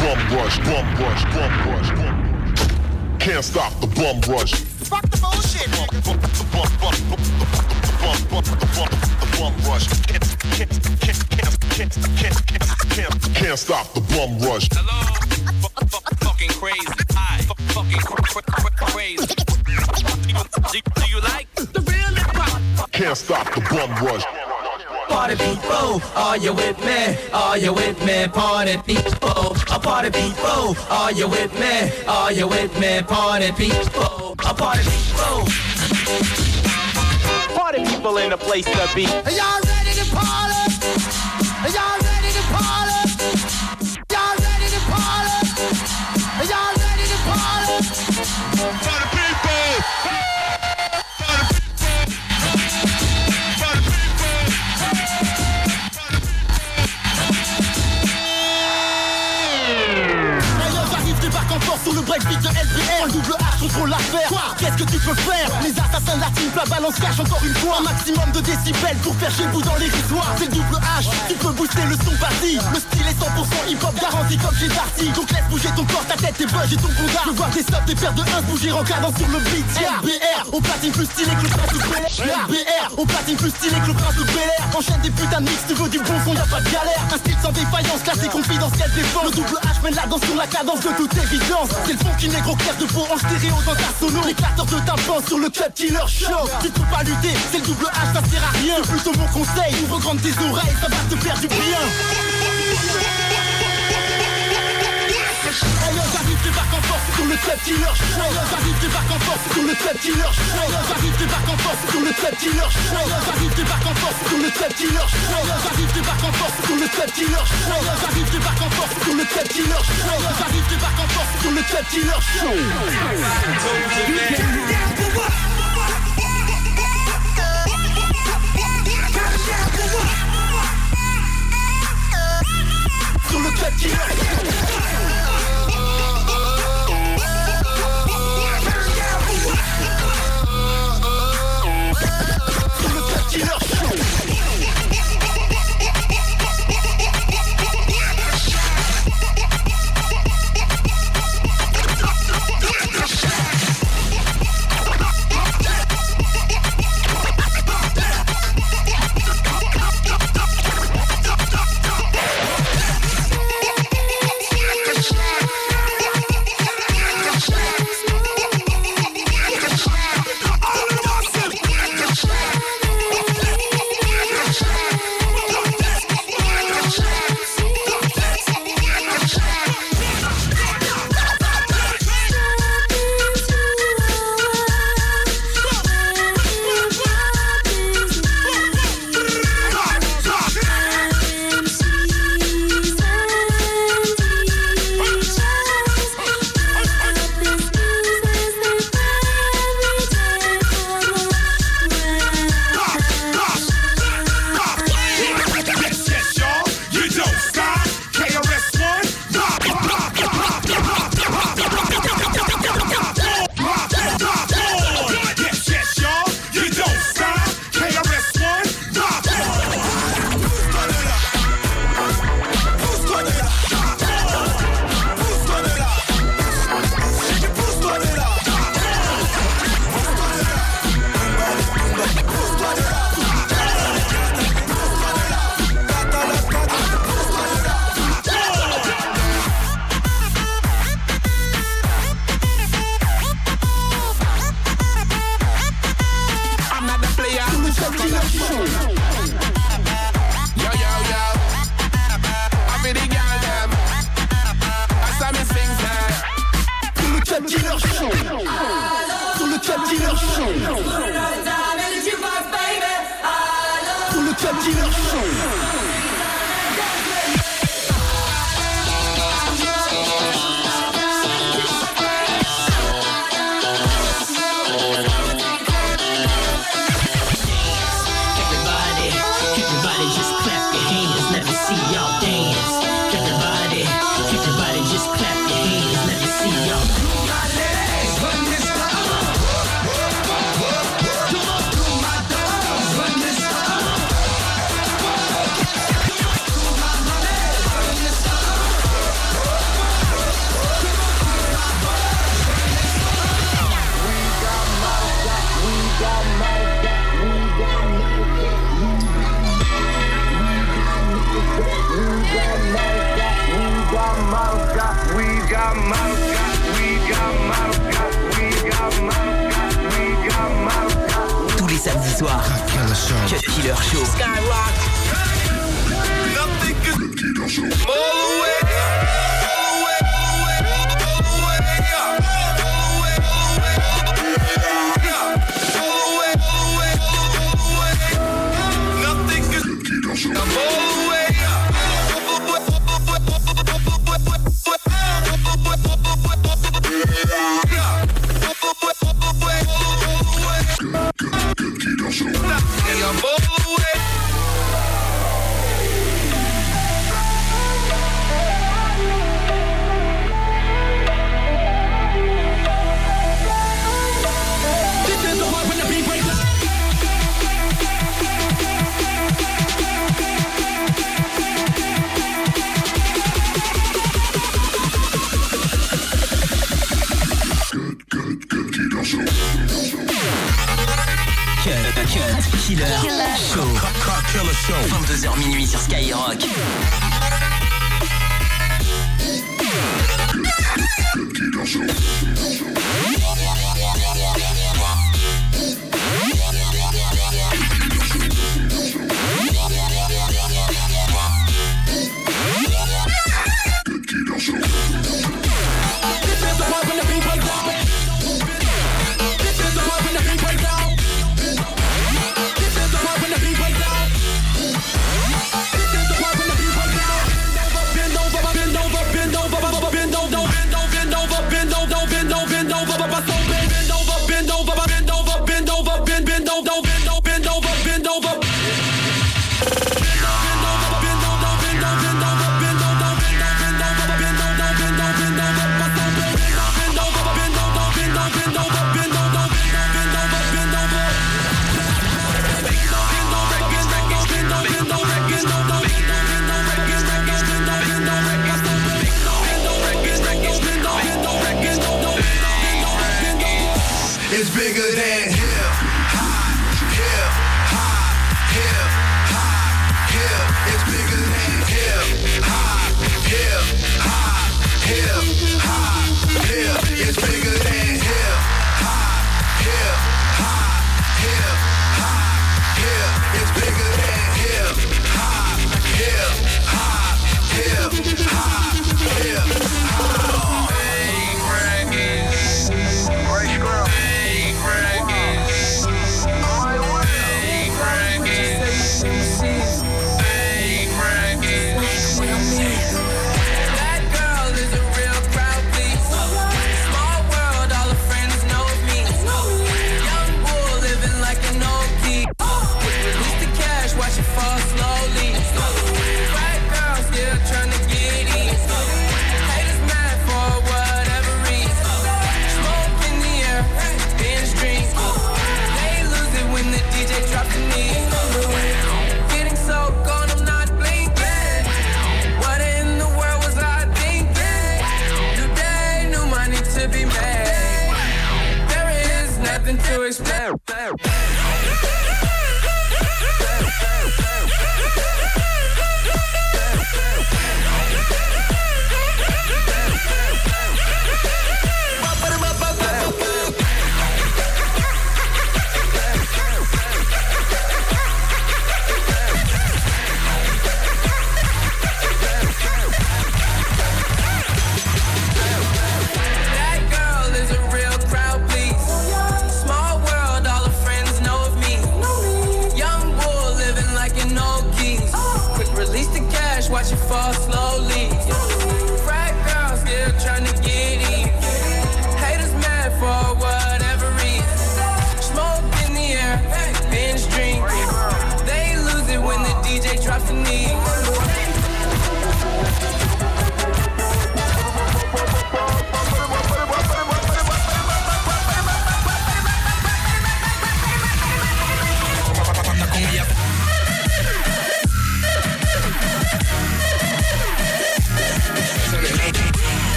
bum rush, bum rush, bum rush, bum Can't stop the bum rush. Fuck the bullshit. The bum, bum, bum, the bum, bum, the bum, the bum rush. Can't, can't, can't, can't, can't, can't, can't, can't stop the bum rush. Hello? Fucking crazy. Hi. Fucking crazy. Do you like the real hip hop? Can't stop the bum rush. Party people, are you with me? Are you with me? Party people, a party people, are you with me? Are you with me? Party people, a party people. Party people in a place to be. Are y'all ready to party? Contrôle l'affaire. Quoi Qu'est-ce que tu peux faire Les assassins de la team, la balance cache encore une fois. Un maximum de décibels pour faire chez vous dans l'érisoire C'est le double H, tu peux booster le son vas-y Le style est 100% hip-hop garanti comme chez Darcy Donc laisse bouger ton corps, ta tête, tes bugs et ton condar Je voir des subs, des paires de 1 bouger en cadence sur le beat. LBR, au platine plus stylé que le prince de Bel Air. LBR, au platine plus stylé que le prince de Bel Air. Enchaîne des putains de mix, tu veux du bon son, y'a pas de galère. Un style sans défaillance, classé confidentiel défense Le double H mène la danse sur la cadence de toute évidence. C'est le fond qui négro clair de peau en stéréo dans ta sono L'éclateur de tympan sur le cut killer show. Tu peux pas lutter, c'est le double H, ça sert à rien. C'est plutôt mon conseil, ouvre grande tes oreilles, ça va te faire du bien sur le club killer show j'arrive, débarque en force. Sur le club killer show j'arrive, débarque en force. Sur le club killer show j'arrive, débarque en force. Sur le club killer show j'arrive, débarque en force. Sur le club killer show j'arrive, débarque en force. Sur le club killer show j'arrive, débarque en force. Sur le club killer show Sur le club killer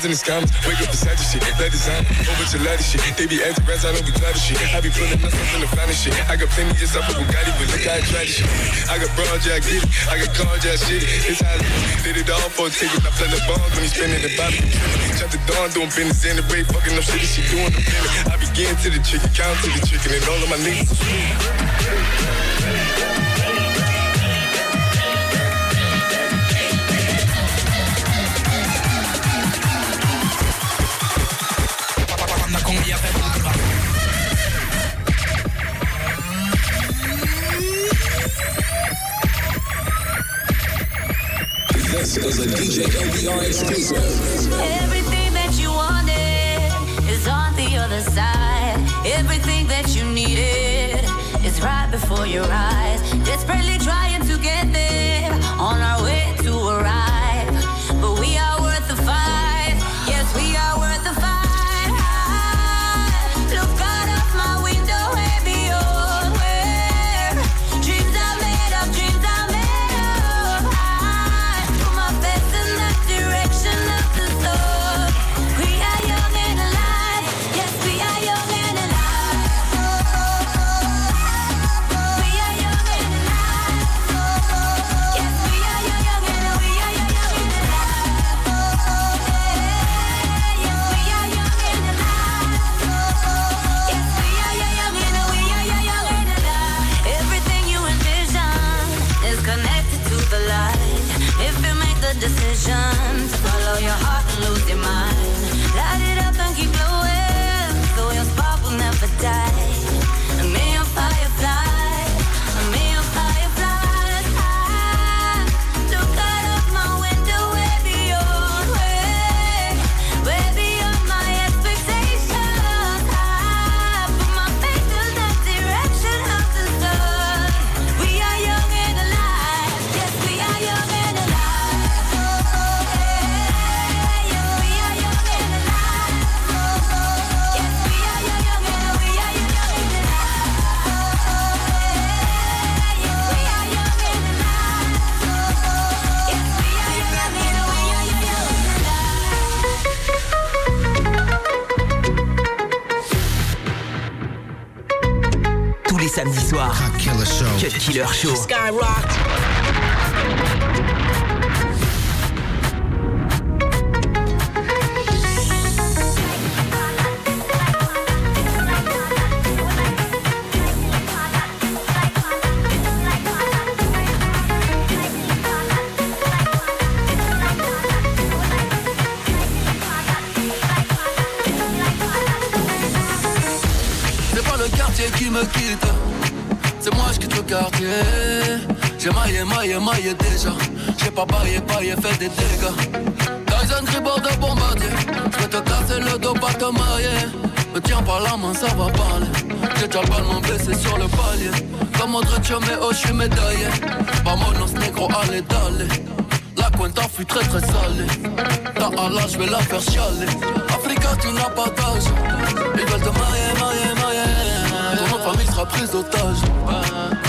Cards and the scammers, wake up beside the shit, let design, over to ladder shit. They be acting rats, I don't be of shit. I be pulling up something the find shit. I got plenty of stuff with Bugatti, but look how I tried this shit. I got broads, yeah, I get it. I got cars, yeah, shit. It's how I. Did it all for a ticket. I play the balls when he spinning the body. Shut the dawn, doing business in the break, fucking up shit, she doing the minute. I begin to the chicken, count to the chicken, and all of my niggas. This is a DJ LBR exclusive. Everything that you wanted is on the other side. Everything that you needed is right before your eyes. Desperately trying to get there connected to the light. If you make the decision to follow your heart and lose your mind, light it up and keep glowing, Samedis soirs. Cut Killer Show. Cut Killer Show. Skyrock. Maillé, déjà. J'ai pas baillé, baillé, fait des dégâts. Tyson tribord de bombardier. Je te casser le dos, pas te marier. Me tiens par la main, ça va parler. J'ai déjà pas mon blessé sur le palier. Comme Modric, mais oh, je suis médaillé. Vamonos, négro, allez, d'aller. La cuenta fut très très salée. Ta Allah, je vais la faire chialer. Africa, tu n'as pas d'âge. Ils veulent te marier, marier, marier. Ton famille sera prise d'otage.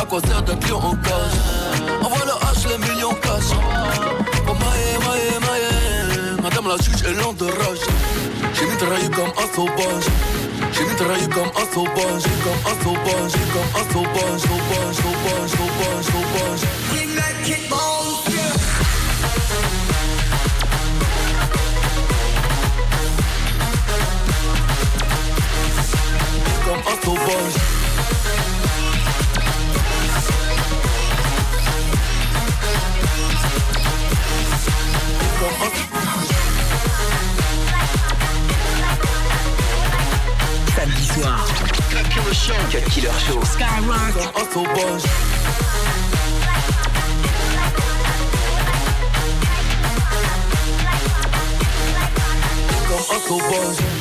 À quoi sert d'être lion en cage? Envoie le H, les millions cash. Oh, maille, maille, maille. Madame la juge est lente de rage. J'ai mitraillé comme un sauvage. J'ai mitraillé comme un sauvage. Comme un sauvage, comme un sauvage. Sauvage, sauvage, sauvage, sauvage. That kick bone. comme un sauvage. Show. Cut Killer Show. Skyrock. comme un sauvage. Comme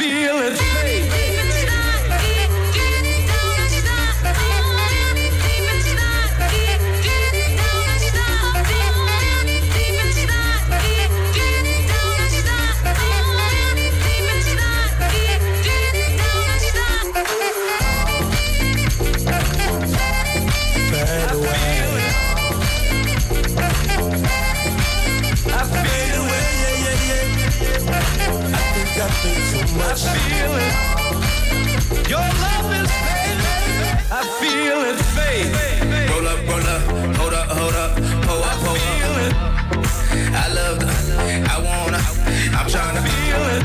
feel it. I feel it. Your love is fading. I feel it fade. Roll up, roll up, hold up, hold up, hold up, hold up. I love the, I wanna, I'm tryna feel it.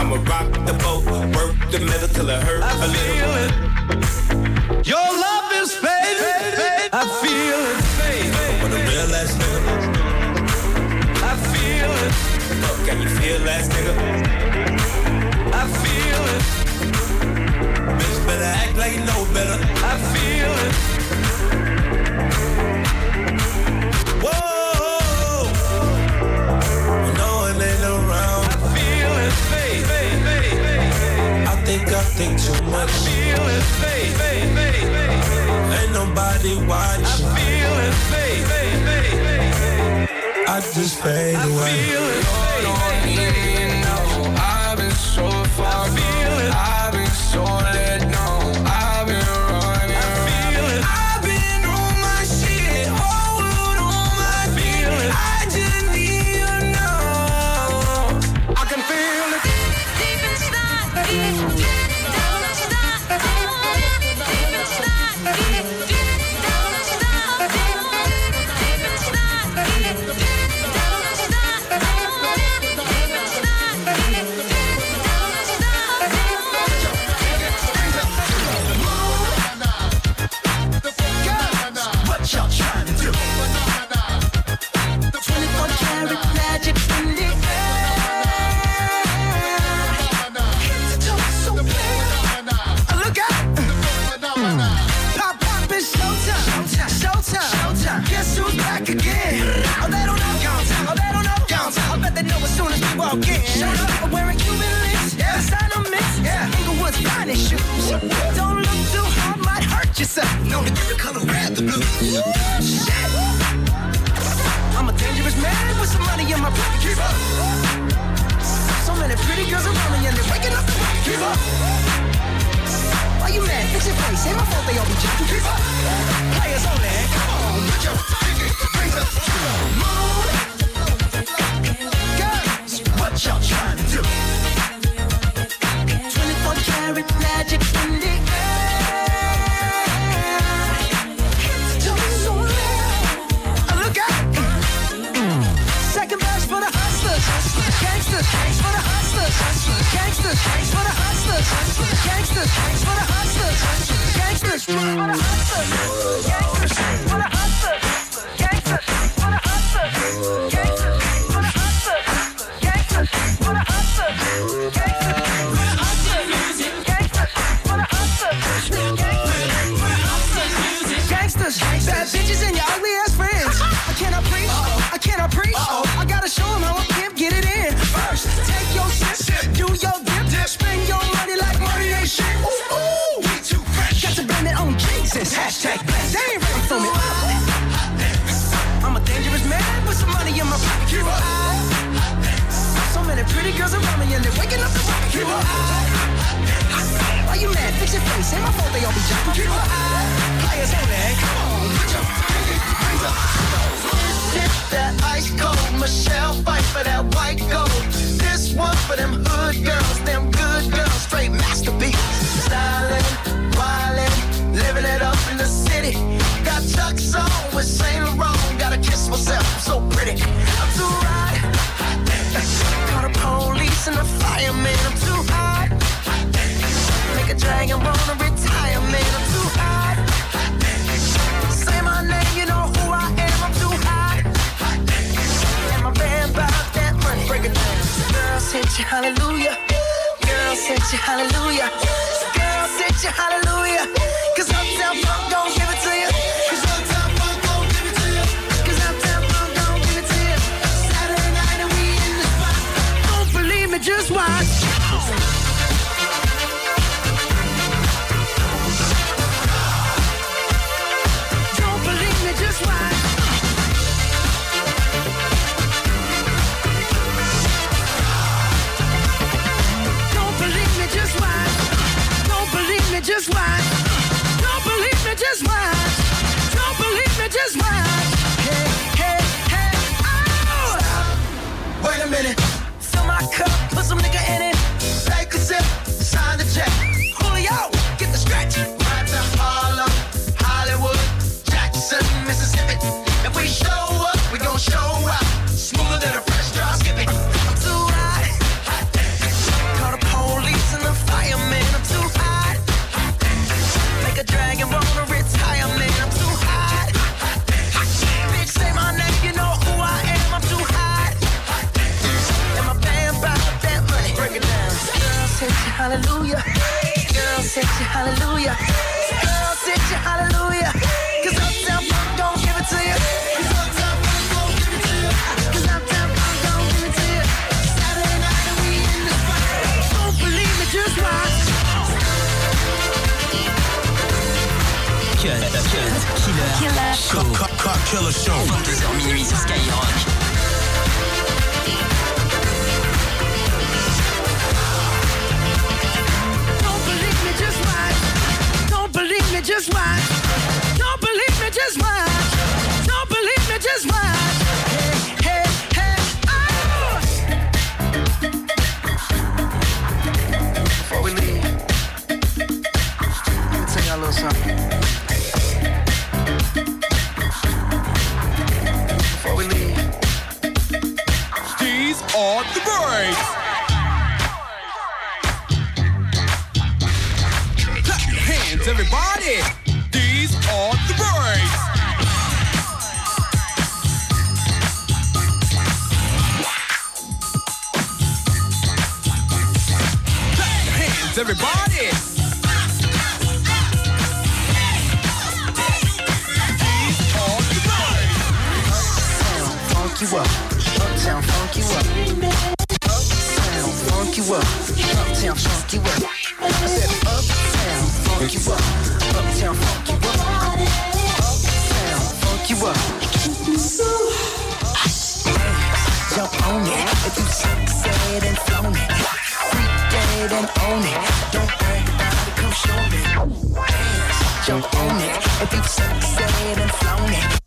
I'ma rock the boat, work the middle till it hurt I a feel little. it. Your love is fading. I feel it fade. With a real ass nigga, I feel it. fuck, can you feel ass nigga? I feel it. Bitch better act like you know better. I feel it. Whoa, you know it ain't around. I feel it. I think I think too much. I Feel it fade. Ain't nobody watching. I feel it fade. I just fade away. I away. feel it fade. fade, fade. I've been so far. I feel it. I've been so lit. Walk in. Showed up I'm wearing Cuban links. Yeah. Designer mix. Yeah. Inglewood's finest shoes. Don't look too hard, might hurt yourself. Known to give the color red, the blue. Shit. I'm a dangerous man with some money in my pocket. Keep up. So many pretty girls around me and they're waking up the rocket. Keep up. Why you mad? Fix your face. Ain't my fault they all be jacking. Keep up. Players only. Come on, put your pinky rings up to the moon. What y'all trying to do? 24 karat magic in the air. The toe so loud. Look out. Second verse for the hustlers. Gangsters for the hustlers. Gangsters for the hustlers. Gangsters for the hustlers. Gangsters for the hustlers. Gangsters for the hustlers. Gangsters It's my fault they all be jumping. Keep your eye, players on. Hallelujah. Girl, sent you hallelujah. Girl, sent you hallelujah. Cause Uptown Funk funk you up. down, funk you up. Uptown funk you up. Uptown funk you up. I said funk you up. don't own it. Don't worry about it, come show me. Dance, jump on it. If you've sexed it and flown it.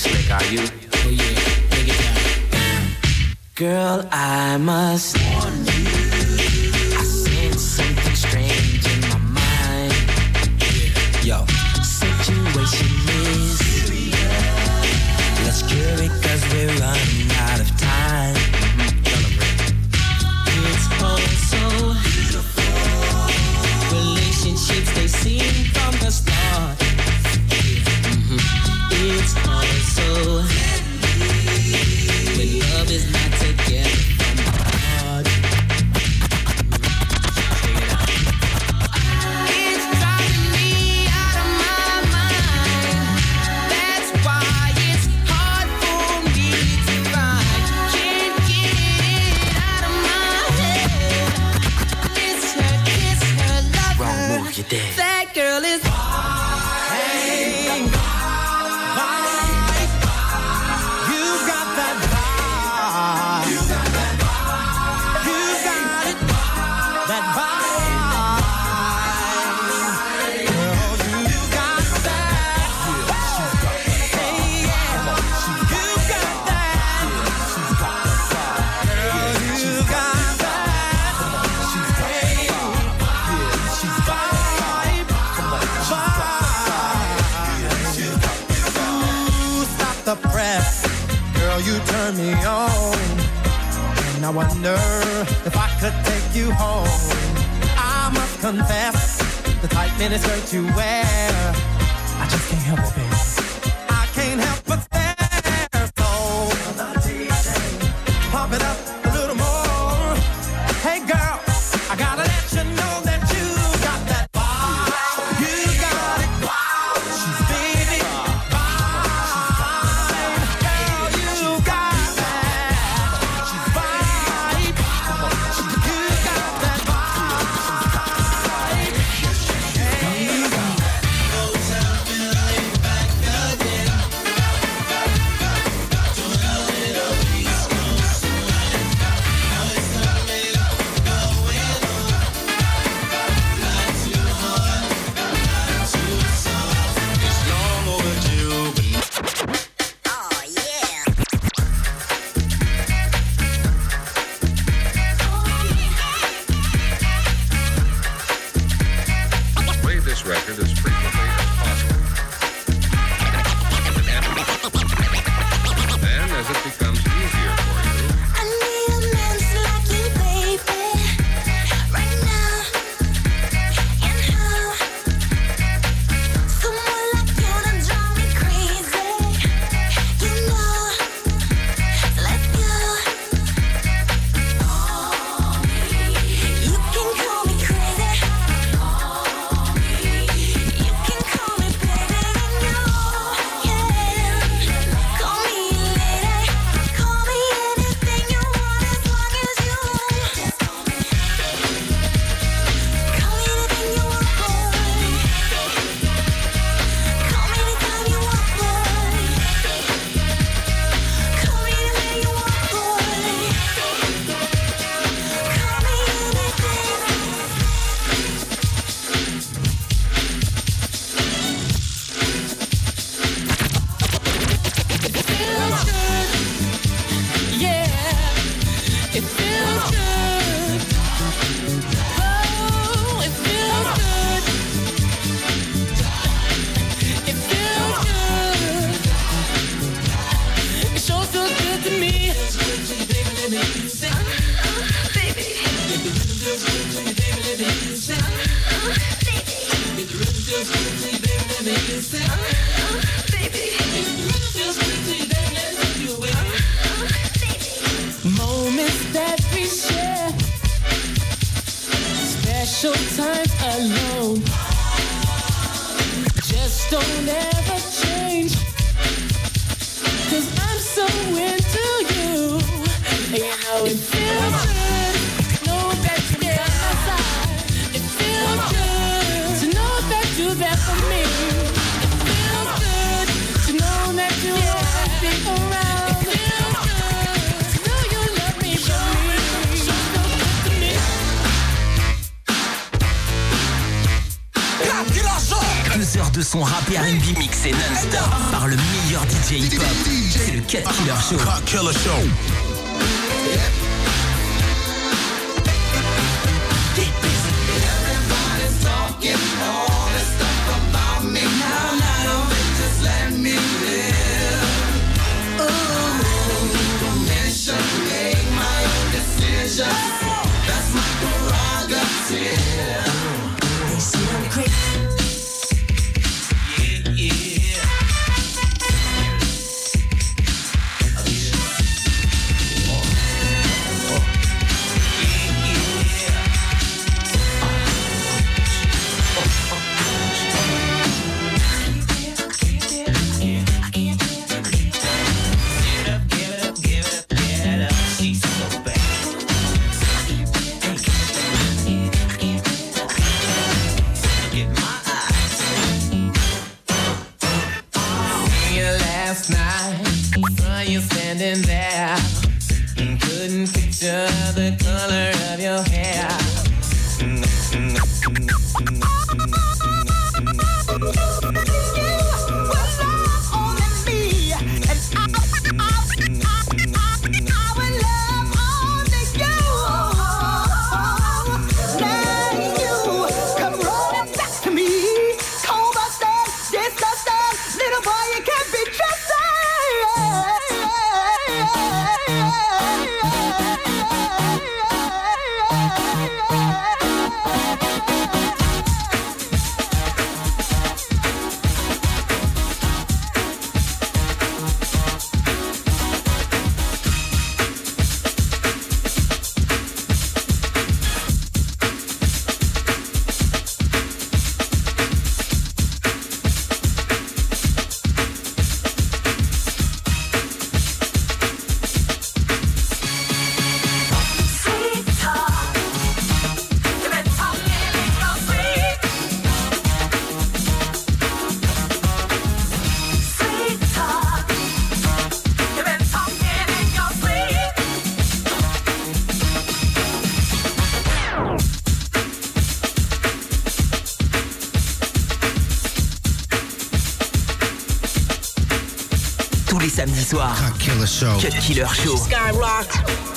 slick, are you? Oh yeah, it down. Girl, I must warn you. Special times alone. Just don't ever change. Cause I'm so into you. You know it feels de son rap et R&B mixé non-stop par le meilleur DJ hip-hop. C'est le Cat Killer Show. Cat Killer Show. Soir. Cut Killer Show. Cut Killer Show. Skyrock.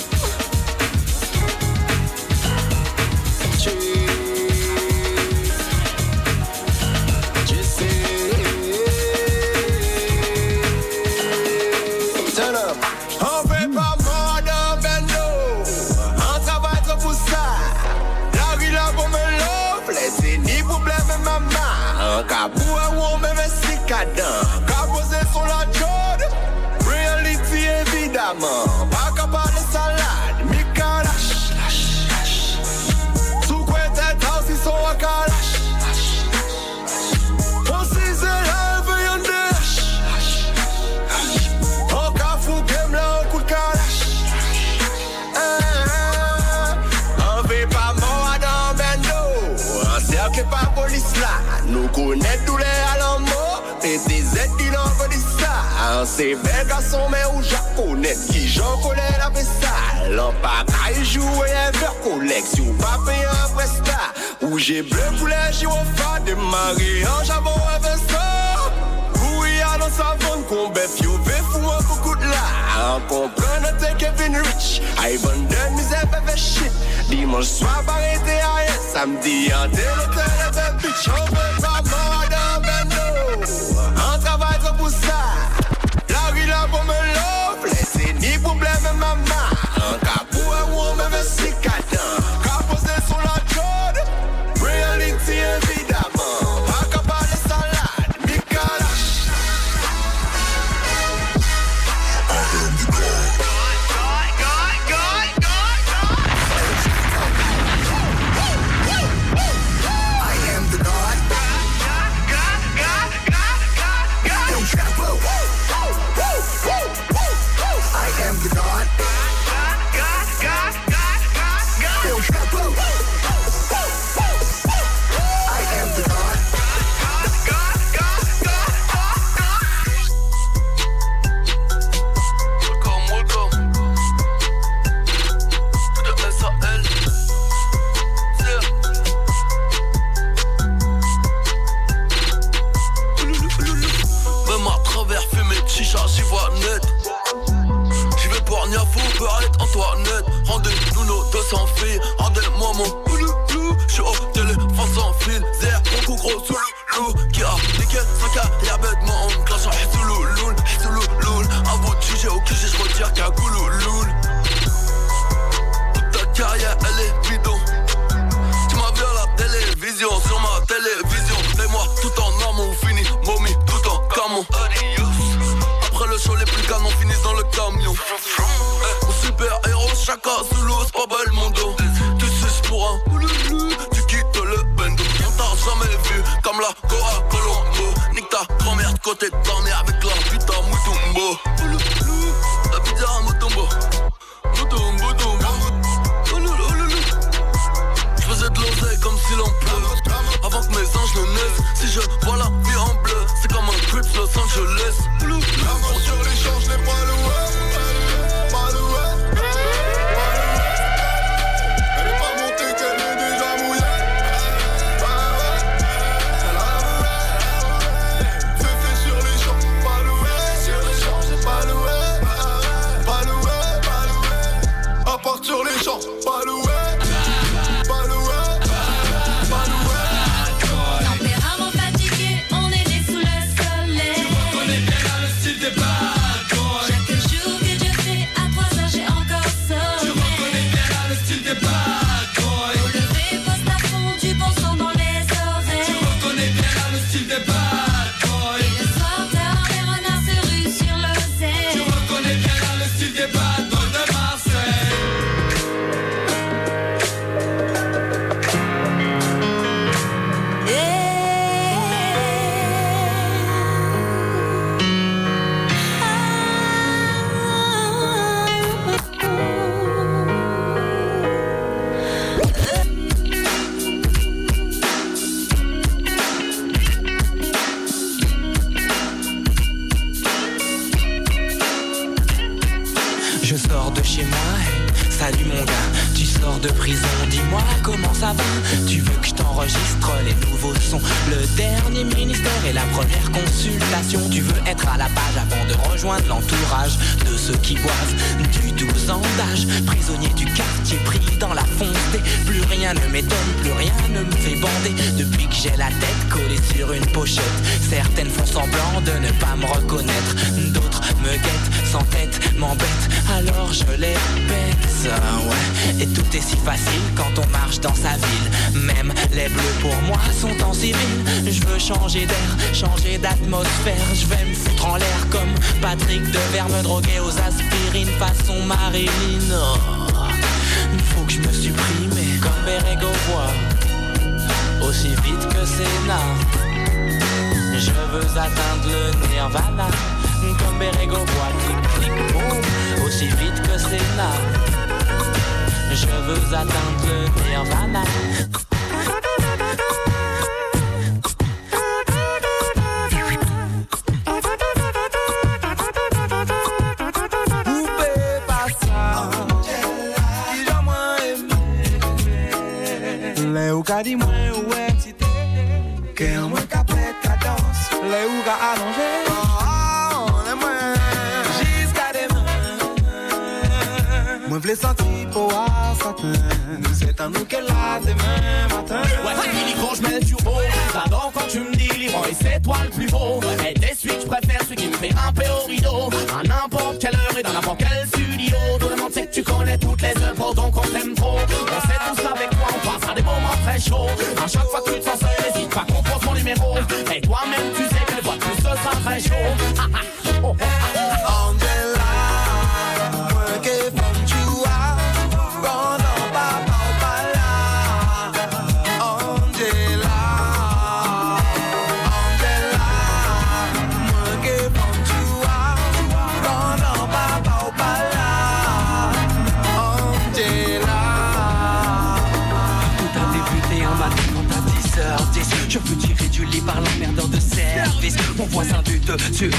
Chauds. À chaque fois que tu te sens seul, n'hésite pas, compose mon numéro. Et toi-même, tu sais que le voix plus ce sera très chaud.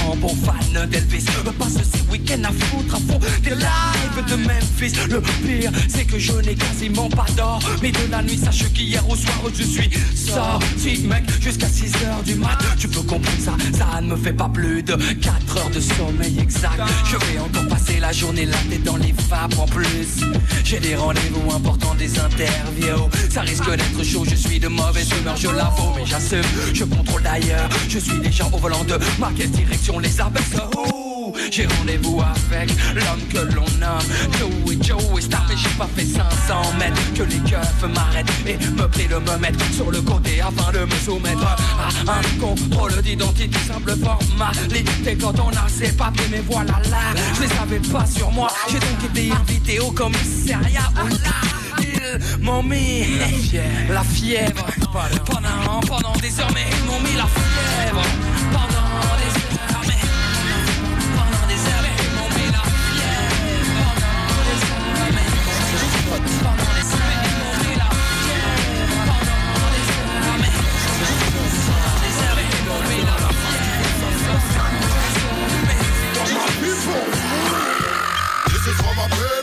en bon fan d'Elvis. Passe ces week-ends à foutre de Memphis. Le pire c'est que je n'ai quasiment pas d'or Mais de la nuit. Sache qu'hier au soir je suis sorti mec Jusqu'à 6h du mat. Tu peux comprendre ça, ça ne me fait pas plus de 4 heures de sommeil exact. Je vais encore passer la journée là tête dans les vapes. En plus J'ai des rendez-vous importants, des interviews. Ça risque d'être chaud, je suis de mauvaise humeur, je l'avoue Mais j'assume, je contrôle d'ailleurs Je suis déjà au volant de ma quelle direction les Ouh, J'ai rendez-vous avec l'homme que l'on nomme Joey, Joey Star Mais j'ai pas fait 500 mètres. Que les keufs m'arrêtent et me prient de me mettre sur le côté Afin de me soumettre à un contrôle d'identité Simple formalité. Quand on a ses papiers Mais voilà là, je les avais pas sur moi. J'ai donc été invité au commissariat Oh là, ils m'ont mis la fièvre, la fièvre. Pendant, pendant des heures, mais ils m'ont mis la fièvre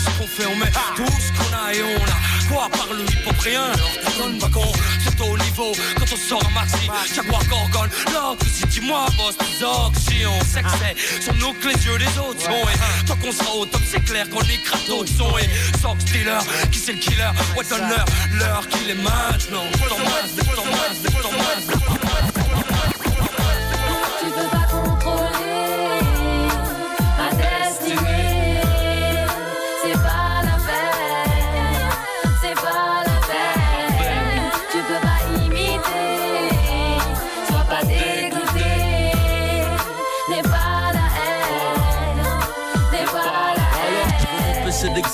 ce qu'on fait, on met tout ce qu'on a et on a Quoi par le hip-hop rien, alors tu donnes pas con C'est au niveau, quand on sort un maxi Jaguar Gorgone, l'orgue, si dis-moi boss, tes Si on sait que c'est sur nous que les yeux des autres sont Et tant qu'on sera au top, c'est clair qu'on écrase d'autres sons Et Sox Dealer, qui c'est le killer Ouais donne-leur, l'heure qu'il est maintenant T'en masse, t'en masse, t'en masse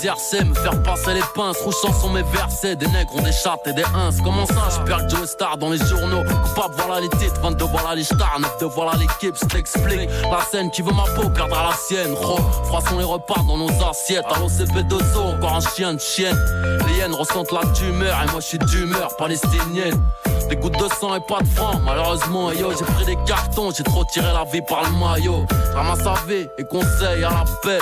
me faire passer les pinces, rouchant sur mes versets. Des nègres ont des chattes et des ins. Comment ça, je perds Joe Star dans les journaux? Coupable, voilà les titres, 22, voilà les stars, 9 de voilà l'équipe, je t'explique. La scène qui veut ma peau perdra la sienne. Ro, froissons les repas dans nos assiettes. Allô, CP2O, encore un chien de chienne. Les hyènes ressentent la tumeur et moi je suis d'humeur palestinienne. Des gouttes de sang et pas de francs, malheureusement, yo, j'ai pris des cartons, j'ai trop tiré la vie par le maillot. Ramasse AV et conseil à la paix.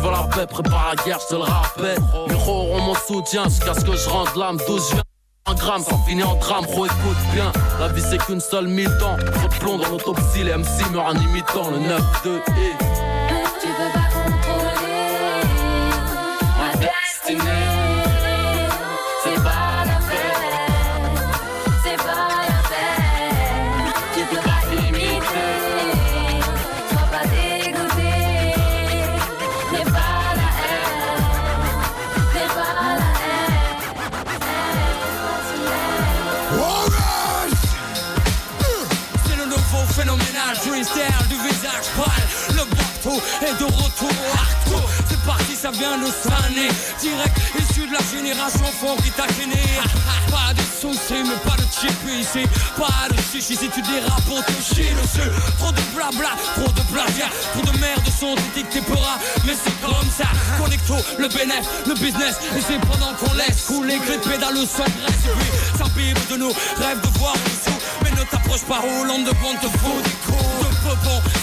Qui veut la paix, prépare la guerre, je te le rappelle. Ro auront mon soutien jusqu'à ce que je rentre l'âme, 12 je viens. Un gramme, ça finit en drame, gros écoute bien La vie c'est qu'une seule mi-temps Trop de plomb dans l'autopsie, les MC meurent en imitant le 9-2 et Tu pas contrôler. Est de retour. Hardcore C'est parti, ça vient de Sané Direct issu de la génération fond qui t'a gêné. Pas de soucis mais pas de chip ici. Pas de chichi si tu dérapes pour te chier dessus Trop de blabla, trop de plagiat. Trop de merde sont étiquetés peuras Mais c'est comme ça. Connecto, le bénéf, le business. Et c'est pendant qu'on laisse couler que les pédales s'engraissent Et puis ça bible de nous, rêve de voir en dessous Mais ne t'approche pas Hollande de te faut des coups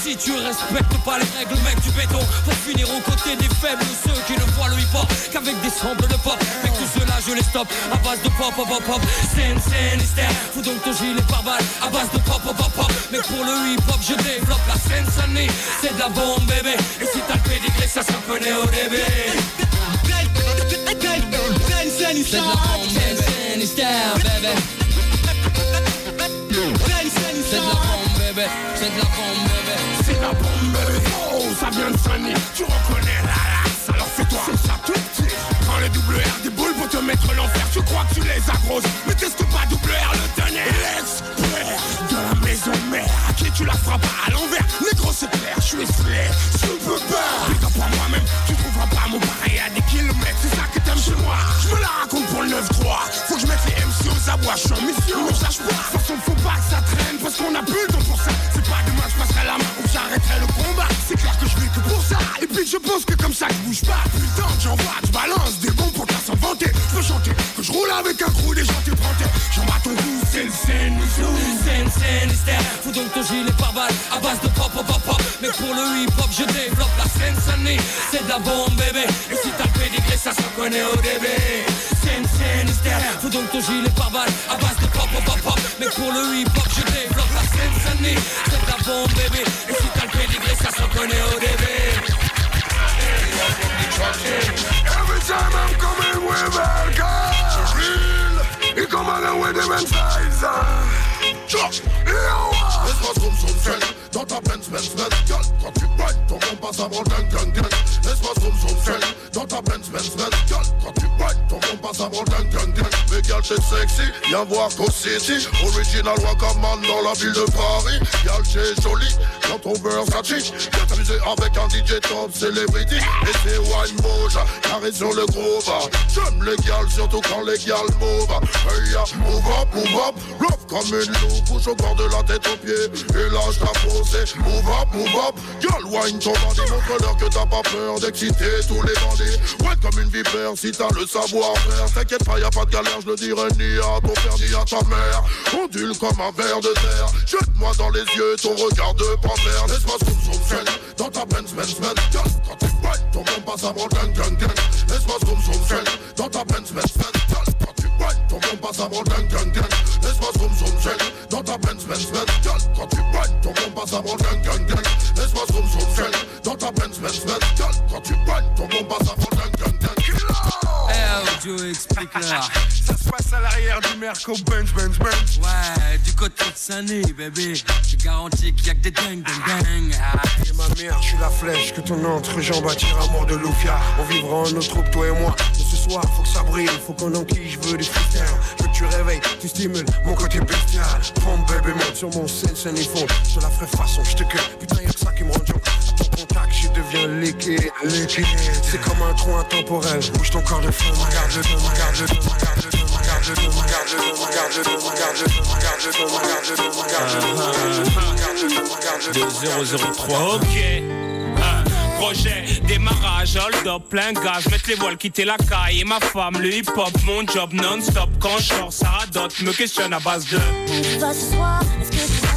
Si tu respectes pas les règles mec du béton. Pour finir aux côtés des faibles Ceux qui ne voient le hip hop qu'avec des samples de pop. Mais tout cela je les stoppe. À base de pop pop pop. Pop Scène hystère Fous donc ton gilet par balle. À base de pop pop pop. Mais pour le hip hop je développe la scène sonné C'est de la bombe bébé. Et si t'as le pédigré ça se connaît au début. Bébé C'est de la bombe bébé C'est la bombe, bébé. Oh, ça vient de Sunny. Tu reconnais la race, alors fais-toi. C'est ça tout petit. Prends le double R des boules pour te mettre l'enfer. Tu crois que tu les agroses, mais teste pas double R le tonnerre. L'expert de la maison mère. À qui tu la feras pas à l'envers. Négro, c'est clair, je suis slay. Peux pas. Up à moi-même, tu trouveras pas mon pareil à des kilomètres. C'est ça que t'aimes chez moi. Je me la raconte pour le 9-3. Faut que je mette les MC aux abois. Je suis en mission, mais sache pas. De toute façon, faut pas que ça traîne parce qu'on a plus le temps je pense que comme ça, je bouge pas. Putain, j'envoie, je balance des bons pour qu'à s'en vanter. Je peux chanter, que je roule avec un crew des gens t'es J'en bats ton goût, c'est le scène, Scène, scène, hystère Fous donc ton gilet par balle à base de pop, pop, pop, Mais pour le hip hop je développe la scène C'est de la bombe bébé. Et si t'as le pédigré ça se connaît au début Scène, scène, Fous donc ton gilet par balle à base de pop, pop, pop, Mais pour le hip hop je développe la scène C'est de la bombe bébé. Et si t'as le pédigré ça se connaît au début Every time I'm coming with a Real. He come along with different size. This was some sunshine. Not a Benz, Benz, Benz, Girl, got you right. Don't come pass about gang, gang, gang. This was some sunshine. Not a Benz, Benz, Benz, Girl, got you right. Don't come pass about gang, gang, gang. Mais girl c'est sexy, viens voir qu'au City. Original Wakaman dans la ville de Paris. Girl c'est joli, quand ton beurre ça chiche Viens t'amuser avec un DJ top celebrity. Et c'est Wine Moja, carré sur le gros bas. J'aime les gals, surtout quand les gals move Hey ya, move up, move up. Love comme une loupe, bouge au bord de la tête aux pieds. Et là je posé, move up, move up. Girl, wine ton bandit, montre-leur que t'as pas peur d'exciter tous les bandits. Ouais comme une vipère, si t'as le savoir-faire. T'inquiète pas, y'a pas de galère, je le dirai ni à ton père ni à ta mère. Ondule comme un ver de terre. Jette-moi dans les yeux ton regard de panthère. Laisse-moi zoom zoom zoom dans ta Benz Benz Benz quand tu ride, ton bon passe avant le gang gang gang. Laisse-moi zoom zoom zoom dans ta Benz Benz Benz quand tu ride, ton bon passe avant le gang gang gang. Laisse-moi zoom zoom zoom dans ta Benz Benz Benz quand tu ride, ton bon passe avant le gang gang gang. Laisse-moi zoom zoom zoom dans ta Benz Benz Benz quand tu ride, ton bon passe avant le gang gang gang Eh, explique-leur. Ça se passe à l'arrière du Merco Benz Benz Benz Ouais, du côté de Sunny, bébé. Je garantis qu'il y a que des dingues, dingues, dingues. Ah. Et ma mère, je suis la flèche que ton entrejambe attire à mort de Lufia. On vivra en notre troupe, toi et moi. Mais ce soir, faut que ça brille, faut qu'on enquille, je veux des freestyles. Je veux que tu réveilles, tu stimules mon côté bestial. Pompe bébé, monte sur mon scène, scène et fond. Je la ferai façon, je te cueille. Putain, y'a que ça qui me rend devient liquide, liquide. C'est comme un trou intemporel. Bouge ton corps de feu, garde le don, garde le don, garde le don, garde le don, garde le don, garde le don, garde le don, garde le don, garde le don, garde le don, garde le don, garde le don, garde le don. 2003. Ok. Ah, Projet, démarrage, hold up, plein gaz, mettre les voiles, quitter la caille et ma femme, le hip hop, mon job non-stop. Quand je sors, ça radote, me questionne à base de. Va ce soir, est-ce que tu vas te faire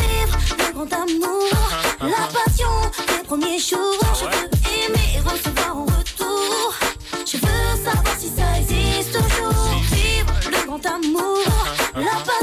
vivre le grand amour, la passion des premiers jours. Je veux aimer et recevoir en retour. Je veux savoir si ça existe toujours. Vivre le grand amour, la passion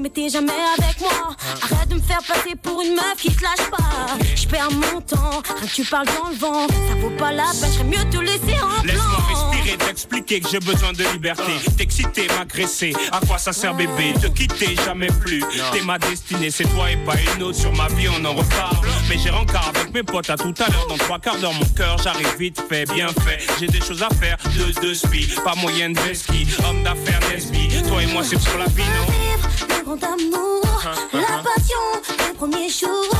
mais t'es jamais avec moi. Arrête de me faire passer pour une meuf qui te lâche pas. Je perds mon temps, rien que tu parles dans le vent. Ça vaut pas la peine, j'aurais mieux te laisser en Laisse-moi respirer, t'expliquer que j'ai besoin de liberté. T'exciter, m'agresser, à quoi ça sert bébé? Te quitter, jamais plus. T'es ma destinée, c'est toi et pas une autre. Sur ma vie, on en reparle. Mais j'ai rencard avec mes potes à tout à l'heure. Dans trois quarts d'heure, mon cœur, j'arrive vite fait, bien fait. J'ai des choses à faire, deux de spi. Pas moyen de ski, homme d'affaires, Nesby. Toi et moi, c'est sur la vie, non? Le grand amour, la passion des premiers jours.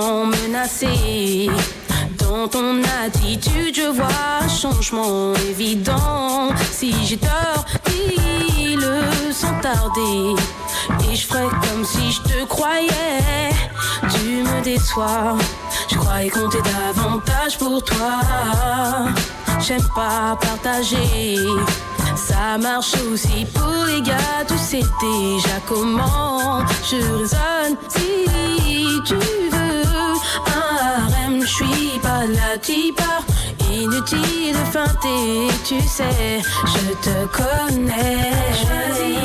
Sens menacée. Dans ton attitude, je vois changement évident. Si j'ai tort, dis-le sans tarder. Et je ferai comme si je te croyais. Tu me déçois. Je croyais compter davantage pour toi. J'aime pas partager. Ça marche aussi pour les gars, tu sais déjà comment je raisonne. Si tu je suis pas la type Inutile de feinter, tu sais, je te connais. Choisis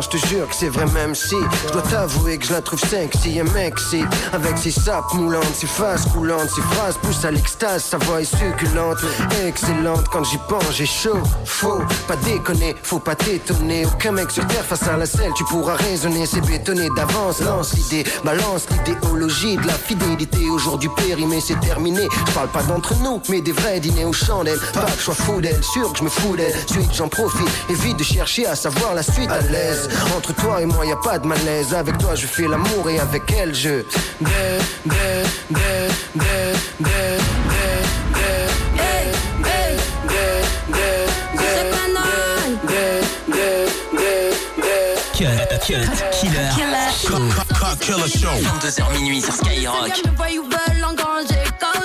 je te jure que c'est vrai même si Je dois t'avouer que je la trouve sexy et m'excite Avec ses sapes moulantes, ses faces coulantes Ses phrases poussent à l'extase, sa voix est succulente Excellente, quand j'y pense j'ai chaud Faux, pas déconner, faut pas t'étonner. Aucun mec sur terre face à la selle Tu pourras raisonner, c'est bétonné d'avance. Lance l'idée, balance l'idéologie De la fidélité, aujourd'hui périmé c'est terminé. Je parle pas d'entre nous, mais des vrais dîners aux chandelles. Pas que je sois fou d'elle, sûr que je me fous d'elle. Suite j'en profite, évite de chercher à savoir la suite à l'aise Entre toi et moi y a pas de malaise Avec toi je fais l'amour et avec elle je killer, Killer Show. 22h minuit sur Skyrock. Mes voyous veulent engranger. KO2P m'a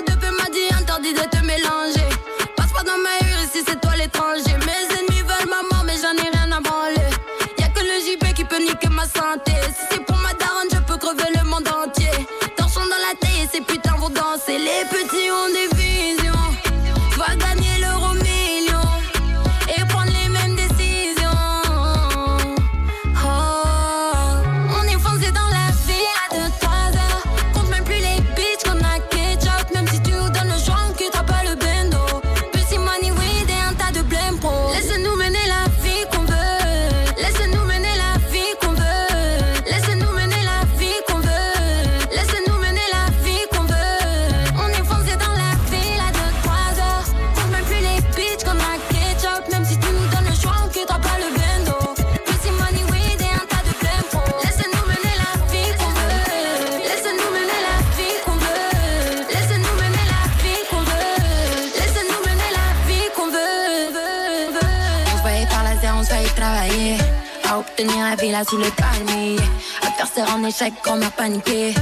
villa sous le palmier. À faire serre en échec on a paniqué.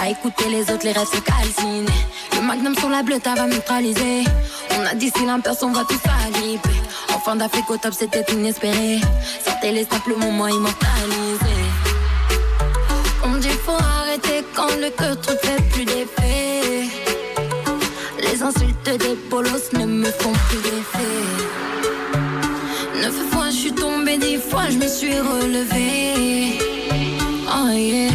À écouter les autres, les rêves se calcinent. Le magnum sur la bleue, ça va neutraliser. On a dit si l'imperson va tout s'agripper. En fin d'Afrique au top, c'était inespéré. Sortez les simples moments immortalisés. On dit faut arrêter quand le cœur truc fait plus d'effet. Les insultes des bolos ne me font plus d'effet. Fois je me suis relevée. Oh yeah,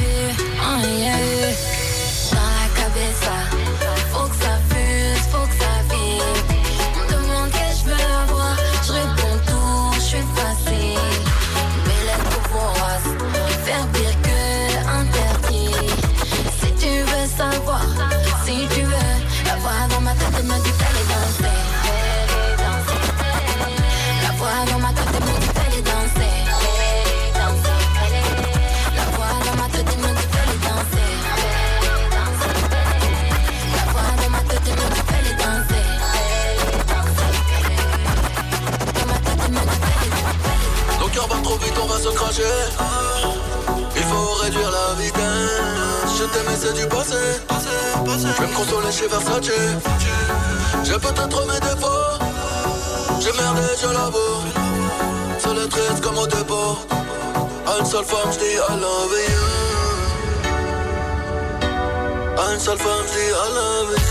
vite, on va se cracher. Il faut réduire la vitesse. Je t'aimais, c'est du passé. Je vais me consoler chez Versace. J'ai peut-être mes défauts. J'ai merdé, je l'avoue. Sur le triste comme au dépôt. Une seule femme, je dis I love you. Une seule femme, je dis I love.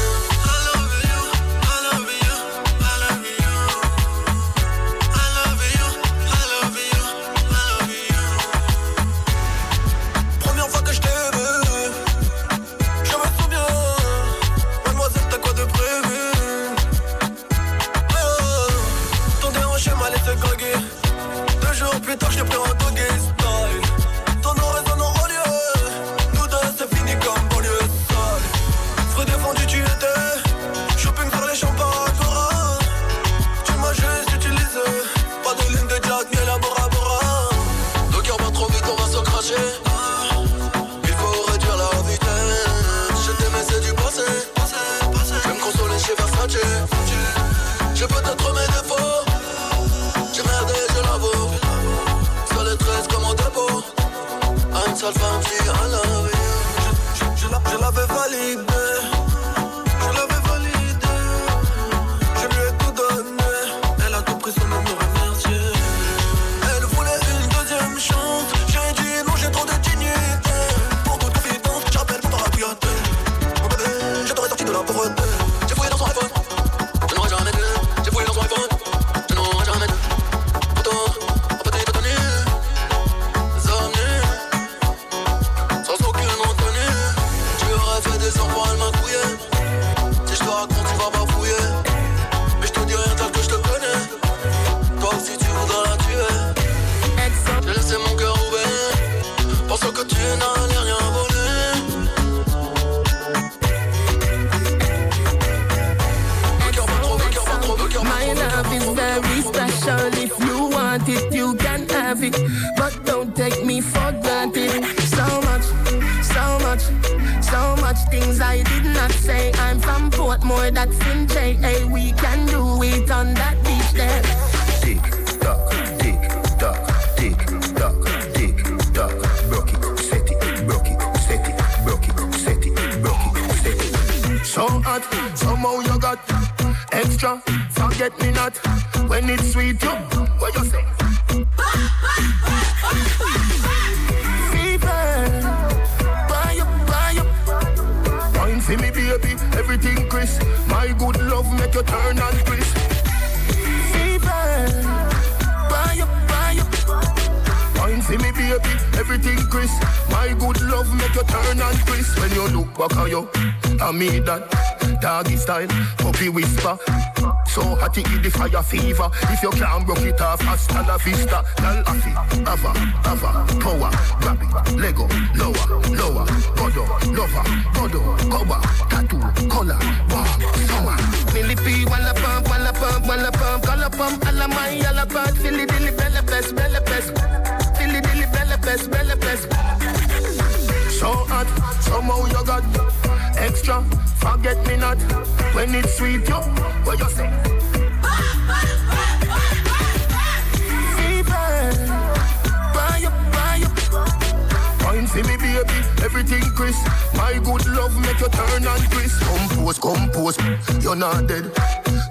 Portmore, that's in JA. We can do it on that beach there. Broke it, set it, broke it, set it, broke it, set it, broke it, set it. So hot, somehow you got extra. Forget me not when it's sweet. You, what you say? And crisp. When you look back at you, I mean that. Doggy style, puppy whisper. So hot it in the fire fever. If you can't broke it off, hasta la vista. Girl, afi, ava, ava, power, grab it, Lego, lower, lower, godo, lover, godo, cover, tattoo, color, warm, summer. Millipede, walla pump, walla pump, walla pump, color pump, alla my, somehow you got extra. Forget me not when it's sweet, yo. What you say? See me baby, everything crisp. My good love make you turn and crisp. Compose, compose, you're not dead.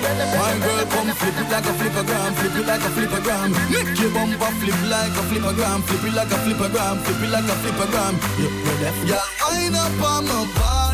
My girl come flip it like a flipper gram, flip it like a flipper gram. Make your bumper flip like a flipper gram, flip it like a flipper gram, flip it like a flippergram. Yeah, yeah, yeah. Wind up on my body,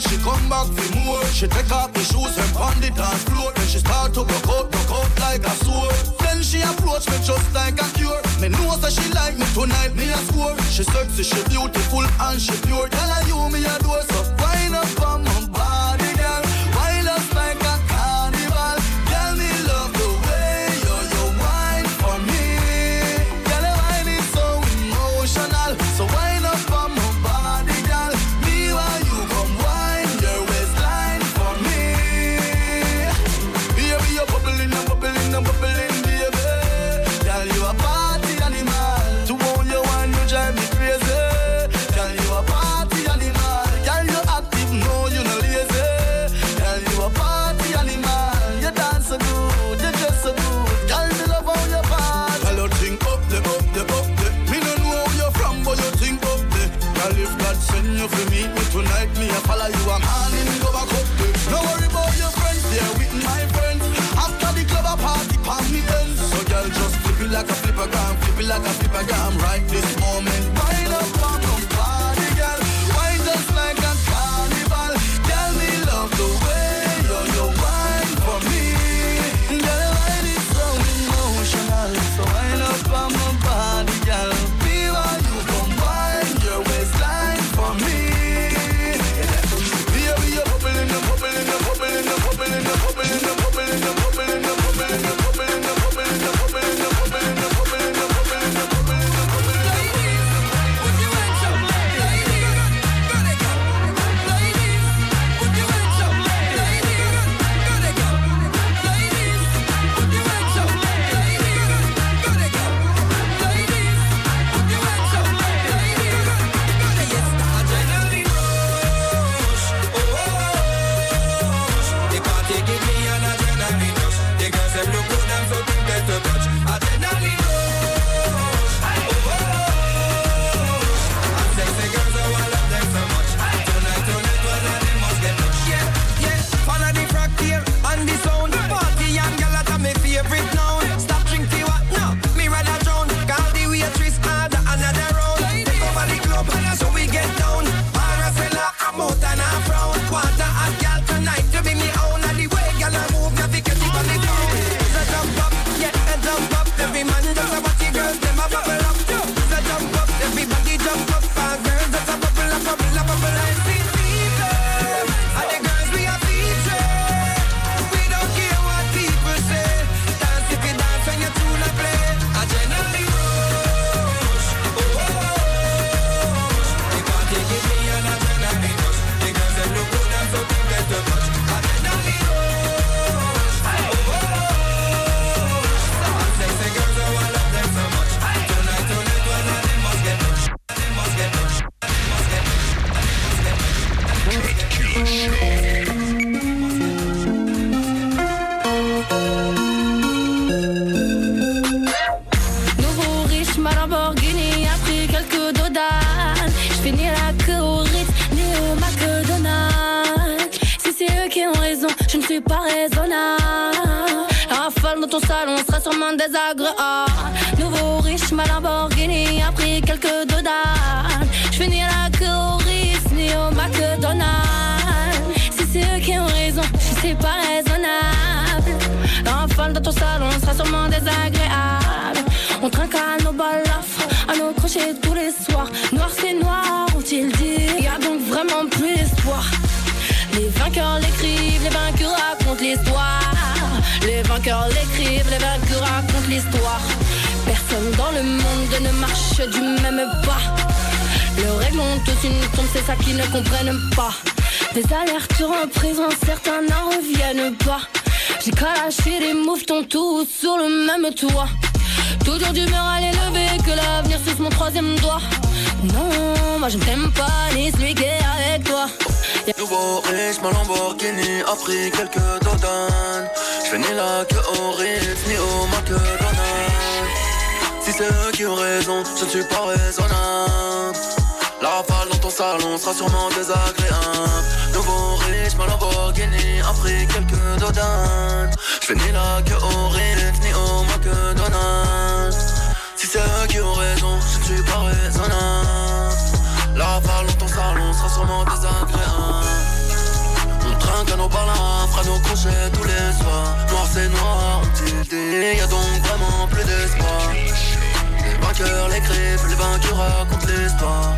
She come back for more. She take off the shoes and pound the dance floor. Then she start to broke out, broke out like a sword. Then she approach me just like a cure. Me know that she like me tonight, me a score. She sexy, she beautiful and she pure. Tell her you me a door, so wind up on my c'est ça qu'ils ne comprennent pas. Des alertes en prison, certains n'en reviennent pas. J'ai lâcher les mouvements tous sur le même toit. Toujours d'humeur à l'élever, que l'avenir suce mon troisième doigt. Non, moi je ne t'aime pas, ni celui qui est avec toi. Nouveau riche, ma Lamborghini a pris quelques dodanes. J'fais ni la queue au Ritz, ni au McDonald's. Si c'est eux qui ont raison, je ne suis pas raisonnable. La rafale dans ton salon sera sûrement désagréable. Nouveau riche, ma Lamborghini a pris quelques dodanes. J'fais ni la queue au Ritz, ni au McDonald's. Si c'est eux qui ont raison, je ne suis pas raisonnable. La rafale dans ton salon sera sûrement désagréable. On trinque à nos balafres, à nos crochets tous les soirs. Noir c'est noir, on tilde, y'a donc vraiment plus d'espoir. Les vainqueurs les vaincus racontent l'histoire.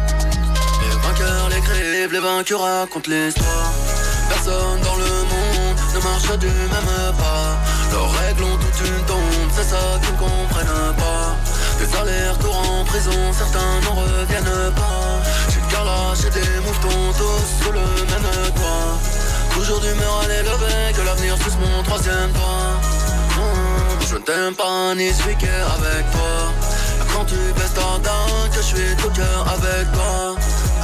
Les l'écrivent, les vaincus racontent l'histoire. Personne dans le monde ne marche du même pas. Leurs règles ont toute une tombe, c'est ça qu'ils ne comprennent pas. Des allers-retours en prison, certains n'en reviennent pas. J'ai le lâché des mouvements tous sur le même toit. Toujours d'humeur à l'élever, que l'avenir suce mon troisième doigt. Mmh, je ne t'aime pas ni celui qui avec toi. Quand tu baisses ta dent, que je suis tout cœur avec toi.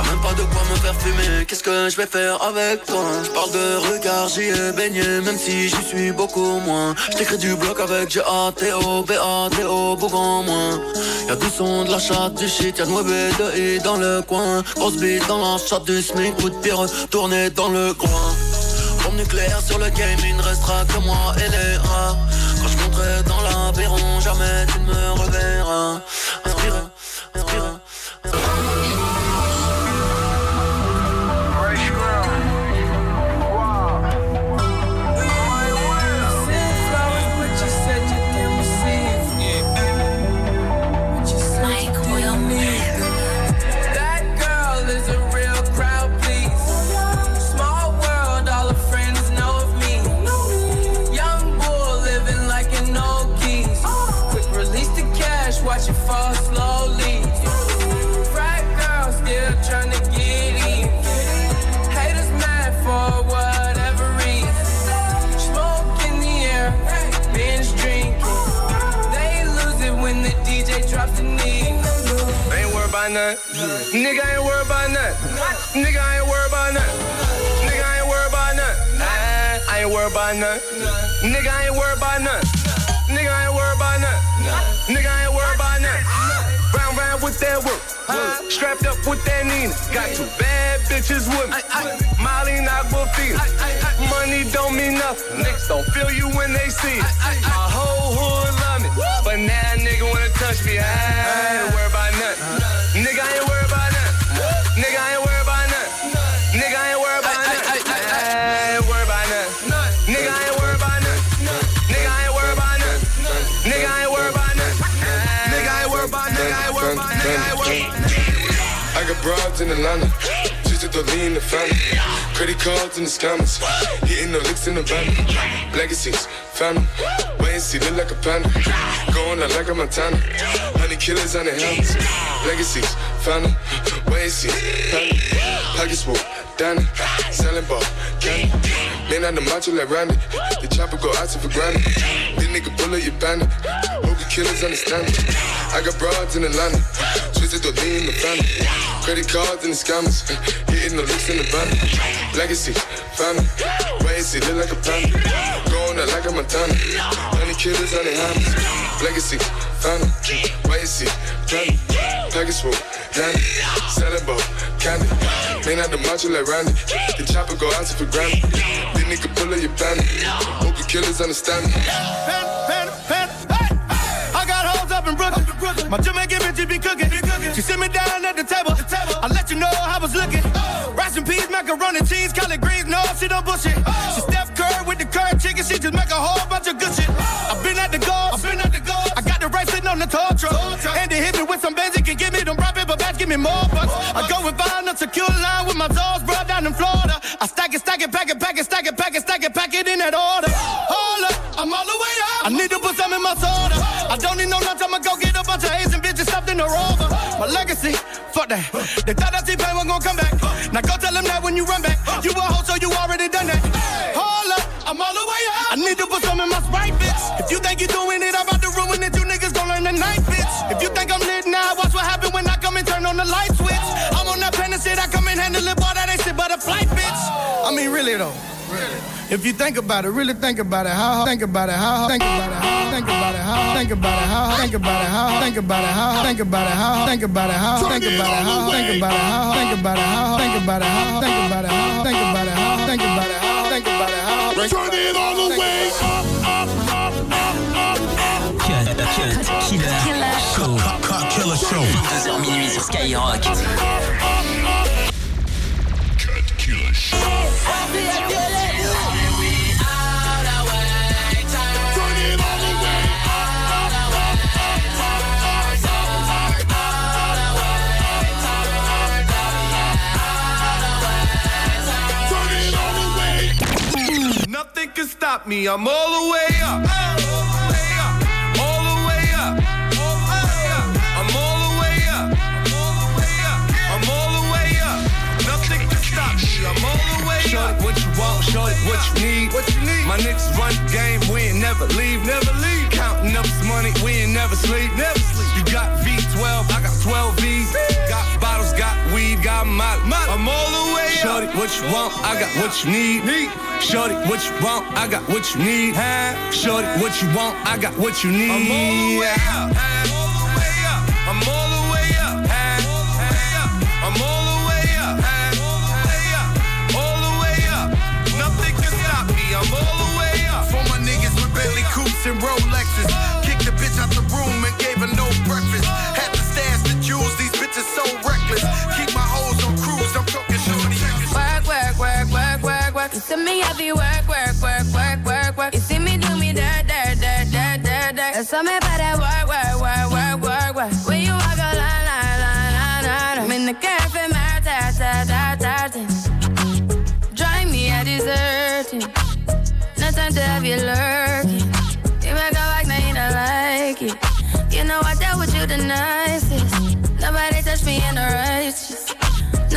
Y'a même pas de quoi me faire fumer, qu'est-ce que je vais faire avec toi? Je parle de regard, j'y ai baigné, même si j'y suis beaucoup moins. Je t'écris du bloc avec G-A-T-O, B-A-T-O, Bougon moins. Y'a du son, de la chatte, du shit, y'a de mauvais de I dans le coin. Grosse bite dans la chatte du SMIC, coup de pire, tourné dans le coin. Bombe nucléaire sur le game, il ne restera que moi et les rats. Quand je monterai dans l'aviron, jamais tu ne me reverras. About nothing. Nigga ain't worried about nothing. Nigga ain't worried about nothing. Nigga ain't worried about nothing. I ain't worried about nothing. Nigga ain't worried about nothing. Nigga ain't worried about nothing. Nigga ain't worried about nothing. Round round with that work. Strapped up with that Nina. Got two bad bitches with me. Molly Aquafina. Money don't mean nothing. Niggas don't feel you when they see it. My whole hood love me. But now nigga wanna touch me. I ain't worried about nothing. Nigga ain't worried about nothing. Nigga ain't worried about nothing. Nigga ain't worried about nothing. I ain't worried about nothing. Nigga I ain't worried about nothing. Nigga I ain't worried about nothing. Nigga I ain't worried about nothing. Nigga I ain't worried about nigga ain't worried about nigga ain't worried about I got broads in Atlanta, just to lean the family. Credit cards in the scammers, hitting the licks in the van. Legacies, family, and see, look like a panda. Going out like a Montana, honey killers on the helmets. Legacies, family, and see, family. Pockets full, Danny, selling ball, candy. Man on the macho like Randy, the chopper go out for granted. This nigga bullet, you bandit. Hope the killers understand it. I got broads in Atlanta, twisted to lean the family. Credit cards and the scammers, hitting the licks in the van. Legacy, family, and see, look like a panda. Going out like a Montana, honey killers on the hammers. Legacy, and see. Package full, Danny, selling ball, candy. Clean out the macho like Randy. The chopper go out for granted. Then nigga pull up your bandit. Hope killers understand me. I got hoes up in Brooklyn. My Jamaican bitches be cooking. She sit me down at the table. I let you know how I was looking. Rice and peas, macaroni, cheese, collard greens. No, she don't bullshit. She Steph Curry with the curd chicken. She just make a whole bunch of good shit. I've been at the golf. I've been at the golf. I got the right sitting on the tow truck. And they hit me with some Benz. Can give me them brown paper bags. Give me more bucks. I go and find a secure line with my dogs, bro, down in Florida. I stack it, stack it, pack it, pack it, stack it, pack it, stack it, pack it in that order. Hold up, I'm all the way up. I need to put some in my soda. I don't need no lunch. I'ma go get a bunch of Asian bitches stuffed in a rover. My legacy, fuck that. They thought that T-Pain was gonna come back. Now go tell them that when you run back. You a hoe, so you already done that. Hold up, I'm all the way up. I need to put some in my Sprite, bitch. If you think you're doing it, I'm about to ruin it. You niggas gon' learn tonight, bitch. If you think I'm lit now, watch what happen when I come and turn on the light switch. I'm on that pen and shit, I come and handle it, boy, that ain't shit but a flight, bitch. I mean, really though. Really. If you think about it, really think about it, how think about it, how think about it, how think about it, how think about it, how think about it, how think about it, how think about it, how think about it, how think about it, how think about it, how think about it, how think about it, how think about it, how think about it, how think about it, Turn it all the way up, up, up, up, up, up. Cut, cut, killer, show. Cut, killer show. 22h minuit sur Skyrock. Nothing can stop me. I'm all the way up. All the way up. All the way up. I'm all the way up. I'm all the way up. Nothing can stop me. I'm all the way up. What you want? What you need? What you need? My niggas run the game. We ain't never leave. Never leave. Counting up this money. We ain't never sleep. Never sleep. You got V12. I got 12 V's. Got bottles. Got weed. Got. I'm all the way up. Shorty, what you want? I got what you need. Shorty, what you want? I got what you need. Shorty, what you want? I got what you need. I'm all the way up. Work. You see me happy work, work, work, work, work, work. You see me do me dirt, dirt, dirt, dirt, dirt, dirt. There's something about that work, work, work, work, work, work. When you walk a line, line, line, line, line. I'm in the cafe, my ta, ta, ta, ta. Drive me a deserting. No time to have you lurking. You make a like, now you don't like it. You know I dealt with you the nicest. Nobody touched me in the righteous.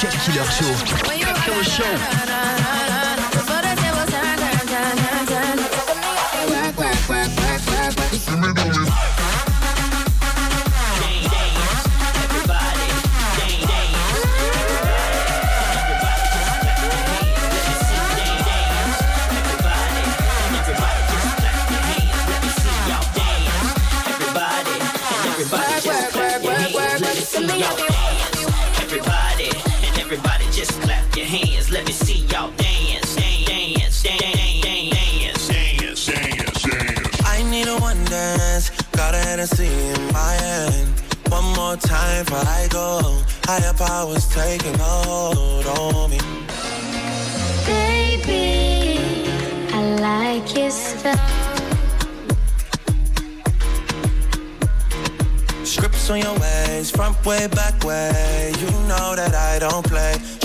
Cut Killer Show. Cut Show. Time for I go. Higher powers taking hold on me. Baby, I like your style. Scripts on your ways, front way, back way. You know that I don't play.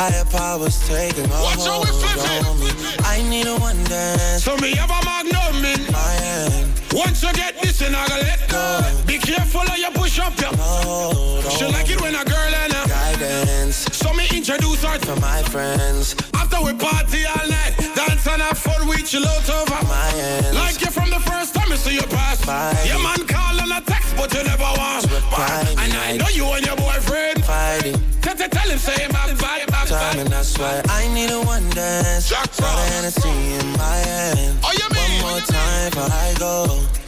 Higher powers taking a hold on me. I need a one dance. So me have a magnum in my hand. Once you get this, and I gotta let go. Be careful how you push up your. She like it when a girl and a guidance. So me introduce her to my friends. After we party all night, dance and have fun, we chill out over my hands. Like you from the first time you see you pass. Bye. Your man call on a text, but you never want. And I know you and your boyfriend fighting. Tell him say back, back, back, Time and that's why I need a one dance. Got a Hennessy in my hand. Oh, you One more time before I go.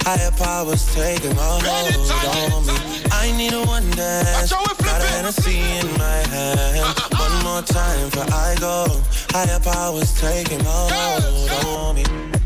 Higher powers taking a hold on me. I need a one dance. Got a Hennessy in my hand. One more time before I go. Higher powers taking a hold